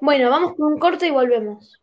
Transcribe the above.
Bueno, vamos con un corte y volvemos.